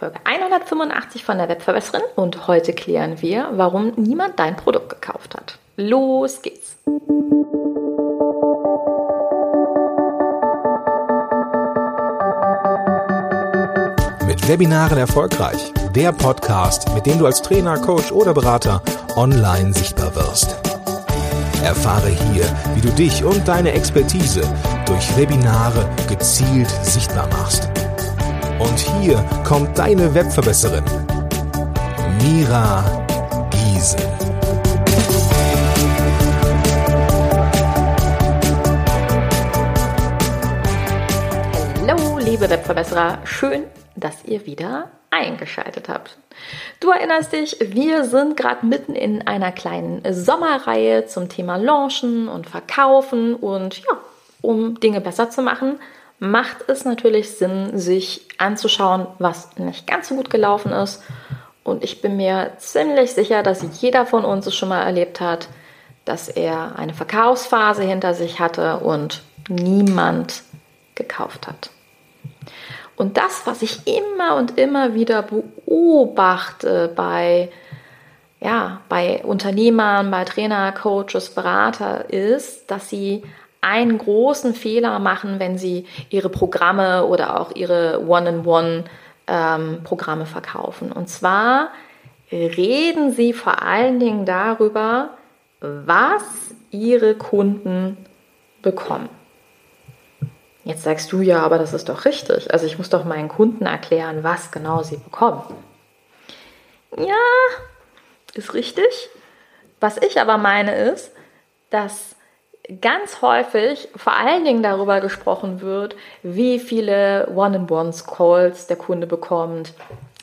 Folge 185 von der Webverbesserin und heute klären wir, warum niemand dein Produkt gekauft hat. Los geht's! Mit Webinaren erfolgreich. Der Podcast, mit dem du als Trainer, Coach oder Berater online sichtbar wirst. Erfahre hier, wie du dich und deine Expertise durch Webinare gezielt sichtbar machst. Und hier kommt deine Webverbesserin, Mira Giesel. Hallo, liebe Webverbesserer, schön, dass ihr wieder eingeschaltet habt. Du erinnerst dich, wir sind gerade mitten in einer kleinen Sommerreihe zum Thema Launchen und Verkaufen und ja, um Dinge besser zu machen, macht es natürlich Sinn, sich anzuschauen, was nicht ganz so gut gelaufen ist. Und ich bin mir ziemlich sicher, dass jeder von uns es schon mal erlebt hat, dass er eine Verkaufsphase hinter sich hatte und niemand gekauft hat. Und das, was ich immer und immer wieder beobachte bei, ja, bei Unternehmern, bei Trainer, Coaches, Berater, ist, dass sie einen großen Fehler machen, wenn sie ihre Programme oder auch ihre One-in-One-Programme ähm, verkaufen. Und zwar reden sie vor allen Dingen darüber, was ihre Kunden bekommen. Jetzt sagst du ja, aber das ist doch richtig. Also ich muss doch meinen Kunden erklären, was genau sie bekommen. Ja, ist richtig. Was ich aber meine ist, dass ganz häufig vor allen Dingen darüber gesprochen wird, wie viele One-in-Ones-Calls der Kunde bekommt,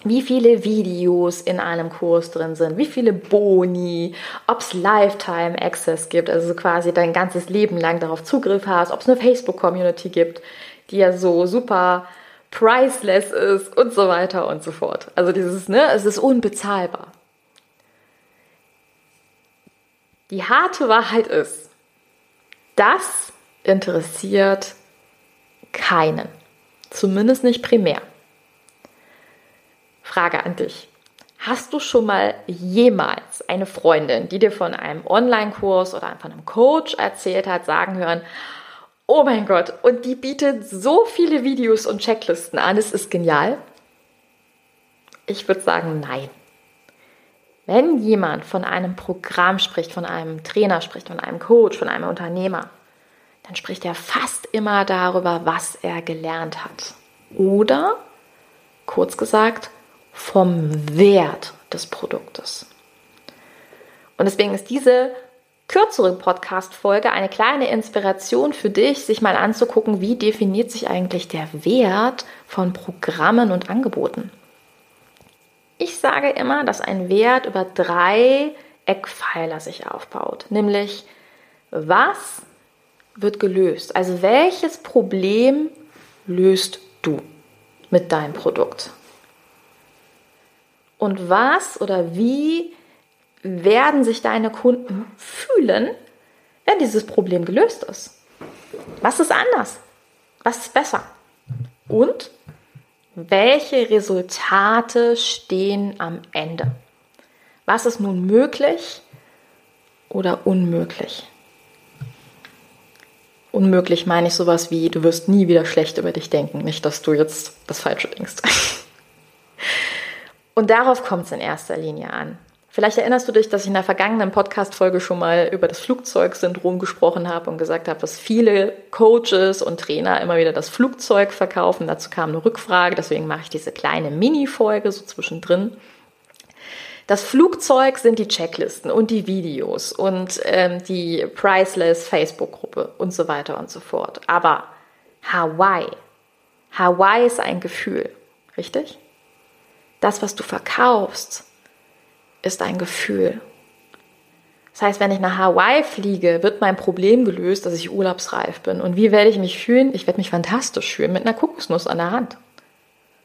wie viele Videos in einem Kurs drin sind, wie viele Boni, ob es Lifetime Access gibt, also quasi dein ganzes Leben lang darauf Zugriff hast, ob es eine Facebook-Community gibt, die ja so super priceless ist und so weiter und so fort. Also dieses, ne, es ist unbezahlbar. Die harte Wahrheit ist, das interessiert keinen. Zumindest nicht primär. Frage an dich. Hast du schon mal jemals eine Freundin, die dir von einem Online-Kurs oder von einem Coach erzählt hat, sagen hören, oh mein Gott, und die bietet so viele Videos und Checklisten an, es ist genial? Ich würde sagen, nein. Wenn jemand von einem Programm spricht, von einem Trainer spricht, von einem Coach, von einem Unternehmer, dann spricht er fast immer darüber, was er gelernt hat. Oder, kurz gesagt, vom Wert des Produktes. Und deswegen ist diese kürzere Podcast-Folge eine kleine Inspiration für dich, sich mal anzugucken, wie definiert sich eigentlich der Wert von Programmen und Angeboten. Ich sage immer, dass ein Wert über drei Eckpfeiler sich aufbaut, nämlich was wird gelöst? Also welches Problem löst du mit deinem Produkt? Und was oder wie werden sich deine Kunden fühlen, wenn dieses Problem gelöst ist? Was ist anders? Was ist besser? Und welche Resultate stehen am Ende? Was ist nun möglich oder unmöglich? Unmöglich meine ich sowas wie, du wirst nie wieder schlecht über dich denken. Nicht, dass du jetzt das Falsche denkst. Und darauf kommt es in erster Linie an. Vielleicht erinnerst du dich, dass ich in der vergangenen Podcast-Folge schon mal über das Flugzeugsyndrom gesprochen habe und gesagt habe, dass viele Coaches und Trainer immer wieder das Flugzeug verkaufen. Dazu kam eine Rückfrage, deswegen mache ich diese kleine Mini-Folge so zwischendrin. Das Flugzeug sind die Checklisten und die Videos und ähm, die Priceless Facebook-Gruppe und so weiter und so fort. Aber Hawaii, Hawaii ist ein Gefühl, richtig? Das, was du verkaufst, ist ein Gefühl. Das heißt, wenn ich nach Hawaii fliege, wird mein Problem gelöst, dass ich urlaubsreif bin. Und wie werde ich mich fühlen? Ich werde mich fantastisch fühlen mit einer Kokosnuss an der Hand.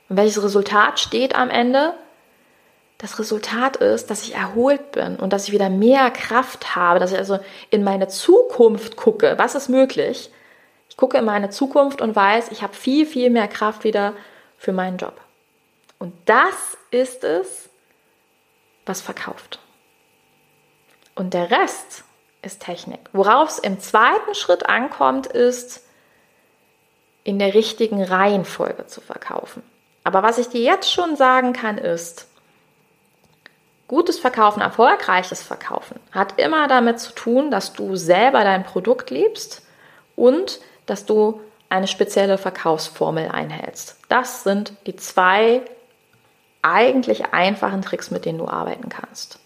Und welches Resultat steht am Ende? Das Resultat ist, dass ich erholt bin und dass ich wieder mehr Kraft habe, dass ich also in meine Zukunft gucke. Was ist möglich? Ich gucke in meine Zukunft und weiß, ich habe viel, viel mehr Kraft wieder für meinen Job. Und das ist es, was verkauft. Und der Rest ist Technik. Worauf es im zweiten Schritt ankommt, ist, in der richtigen Reihenfolge zu verkaufen. Aber was ich dir jetzt schon sagen kann, ist, gutes Verkaufen, erfolgreiches Verkaufen hat immer damit zu tun, dass du selber dein Produkt liebst und dass du eine spezielle Verkaufsformel einhältst. Das sind die zwei eigentlich einfachen Tricks, mit denen du arbeiten kannst.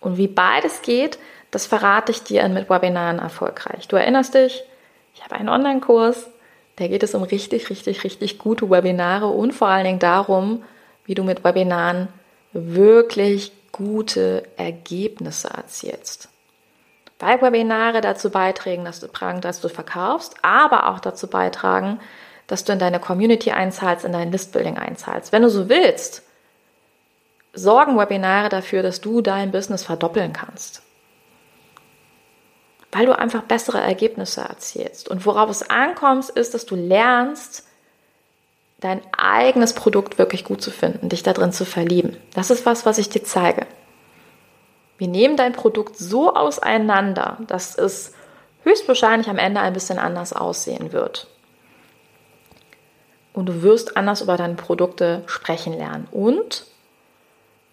Und wie beides geht, das verrate ich dir mit Webinaren erfolgreich. Du erinnerst dich, ich habe einen Online-Kurs, da geht es um richtig, richtig, richtig gute Webinare und vor allen Dingen darum, wie du mit Webinaren wirklich gute Ergebnisse erzielst. Weil Webinare dazu beitragen, dass du, dass du verkaufst, aber auch dazu beitragen, dass du in deine Community einzahlst, in dein Listbuilding einzahlst. Wenn du so willst, sorgen Webinare dafür, dass du dein Business verdoppeln kannst weil du einfach bessere Ergebnisse erzielst. Und worauf es ankommt, ist, dass du lernst, dein eigenes Produkt wirklich gut zu finden, dich darin zu verlieben. Das ist was, was ich dir zeige. Wir nehmen dein Produkt so auseinander, dass es höchstwahrscheinlich am Ende ein bisschen anders aussehen wird. Und du wirst anders über deine Produkte sprechen lernen. Und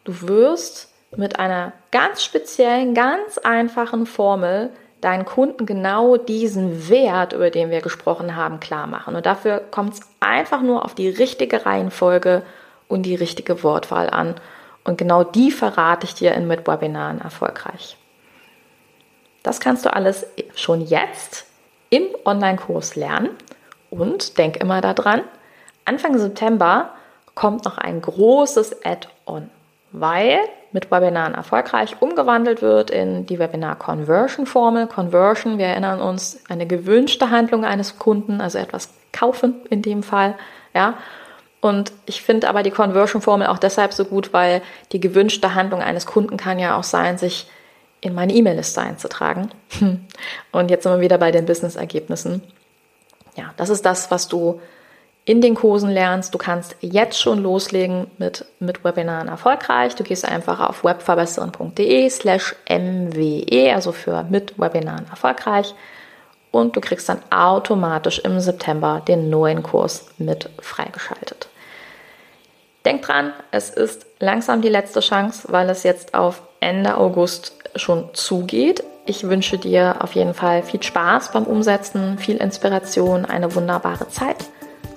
du wirst mit einer ganz speziellen, ganz einfachen Formel deinen Kunden genau diesen Wert, über den wir gesprochen haben, klar machen. Und dafür kommt es einfach nur auf die richtige Reihenfolge und die richtige Wortwahl an. Und genau die verrate ich dir in Mitwebinaren erfolgreich. Das kannst du alles schon jetzt im Online-Kurs lernen. Und denk immer daran, Anfang September kommt noch ein großes Add-on, weil mit Webinaren erfolgreich umgewandelt wird in die Webinar-Conversion-Formel. Conversion, wir erinnern uns, eine gewünschte Handlung eines Kunden, also etwas kaufen in dem Fall, ja. Und ich finde aber die Conversion-Formel auch deshalb so gut, weil die gewünschte Handlung eines Kunden kann ja auch sein, sich in meine E-Mail-Liste einzutragen. Und jetzt sind wir wieder bei den Business-Ergebnissen. Ja, das ist das, was du in den Kursen lernst. Du kannst jetzt schon loslegen mit, mit Webinaren erfolgreich. Du gehst einfach auf webverbessern.de slash mwe, also für mit Webinaren erfolgreich. Und du kriegst dann automatisch im September den neuen Kurs mit freigeschaltet. Denk dran, es ist langsam die letzte Chance, weil es jetzt auf Ende August schon zugeht. Ich wünsche dir auf jeden Fall viel Spaß beim Umsetzen, viel Inspiration, eine wunderbare Zeit